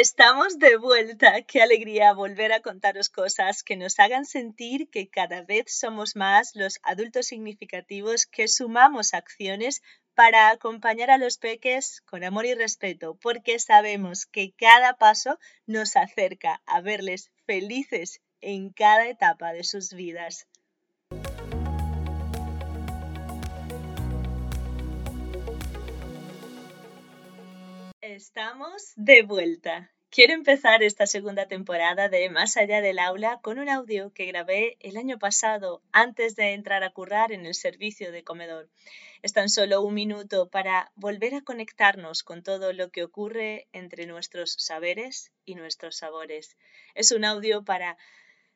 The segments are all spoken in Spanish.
Estamos de vuelta. Qué alegría volver a contaros cosas que nos hagan sentir que cada vez somos más los adultos significativos que sumamos acciones para acompañar a los peques con amor y respeto, porque sabemos que cada paso nos acerca a verles felices en cada etapa de sus vidas. Estamos de vuelta. Quiero empezar esta segunda temporada de Más allá del aula con un audio que grabé el año pasado antes de entrar a currar en el servicio de comedor. Es tan solo un minuto para volver a conectarnos con todo lo que ocurre entre nuestros saberes y nuestros sabores. Es un audio para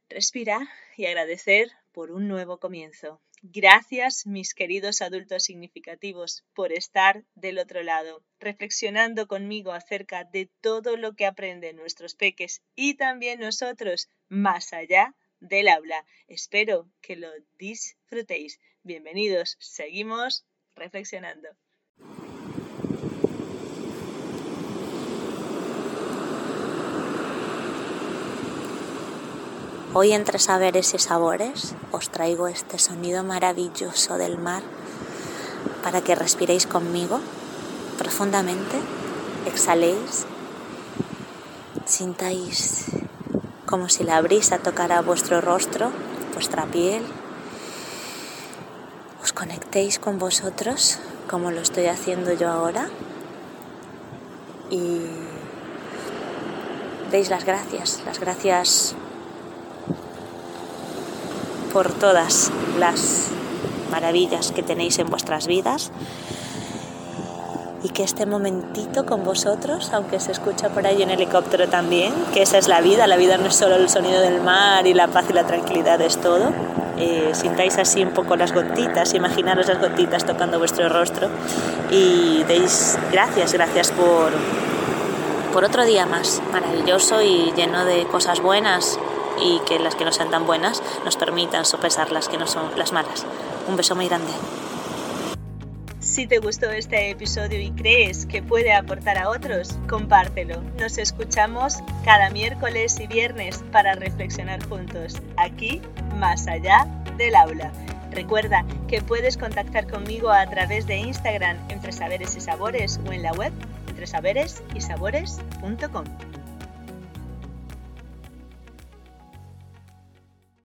respirar y agradecer por un nuevo comienzo. Gracias, mis queridos adultos significativos, por estar del otro lado, reflexionando conmigo acerca de todo lo que aprenden nuestros peques y también nosotros más allá del aula. Espero que lo disfrutéis. Bienvenidos, seguimos reflexionando. Hoy entre saberes y sabores os traigo este sonido maravilloso del mar para que respiréis conmigo profundamente, exhaléis, sintáis como si la brisa tocara vuestro rostro, vuestra piel, os conectéis con vosotros como lo estoy haciendo yo ahora y deis las gracias, las gracias por todas las maravillas que tenéis en vuestras vidas y que este momentito con vosotros, aunque se escucha por ahí en helicóptero también, que esa es la vida, la vida no es solo el sonido del mar y la paz y la tranquilidad, es todo. Eh, sintáis así un poco las gotitas, imaginaros las gotitas tocando vuestro rostro y deis gracias, gracias por, por otro día más maravilloso y lleno de cosas buenas, y que las que no sean tan buenas nos permitan sopesar las que no son las malas. Un beso muy grande. Si te gustó este episodio y crees que puede aportar a otros, compártelo. Nos escuchamos cada miércoles y viernes para reflexionar juntos, aquí, más allá del aula. Recuerda que puedes contactar conmigo a través de Instagram entre saberes y sabores o en la web entre saberes y sabores.com.